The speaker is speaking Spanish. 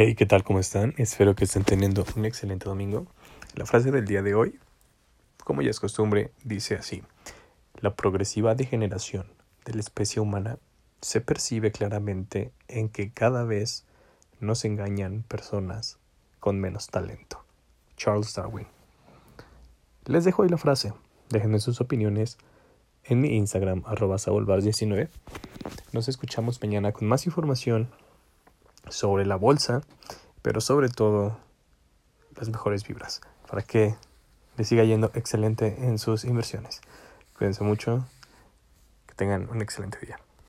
Hey, ¿qué tal? ¿Cómo están? Espero que estén teniendo un excelente domingo. La frase del día de hoy, como ya es costumbre, dice así. La progresiva degeneración de la especie humana se percibe claramente en que cada vez nos engañan personas con menos talento. Charles Darwin. Les dejo ahí la frase. Déjenme sus opiniones en mi Instagram, arroba 19 Nos escuchamos mañana con más información sobre la bolsa, pero sobre todo las mejores vibras para que le siga yendo excelente en sus inversiones. Cuídense mucho, que tengan un excelente día.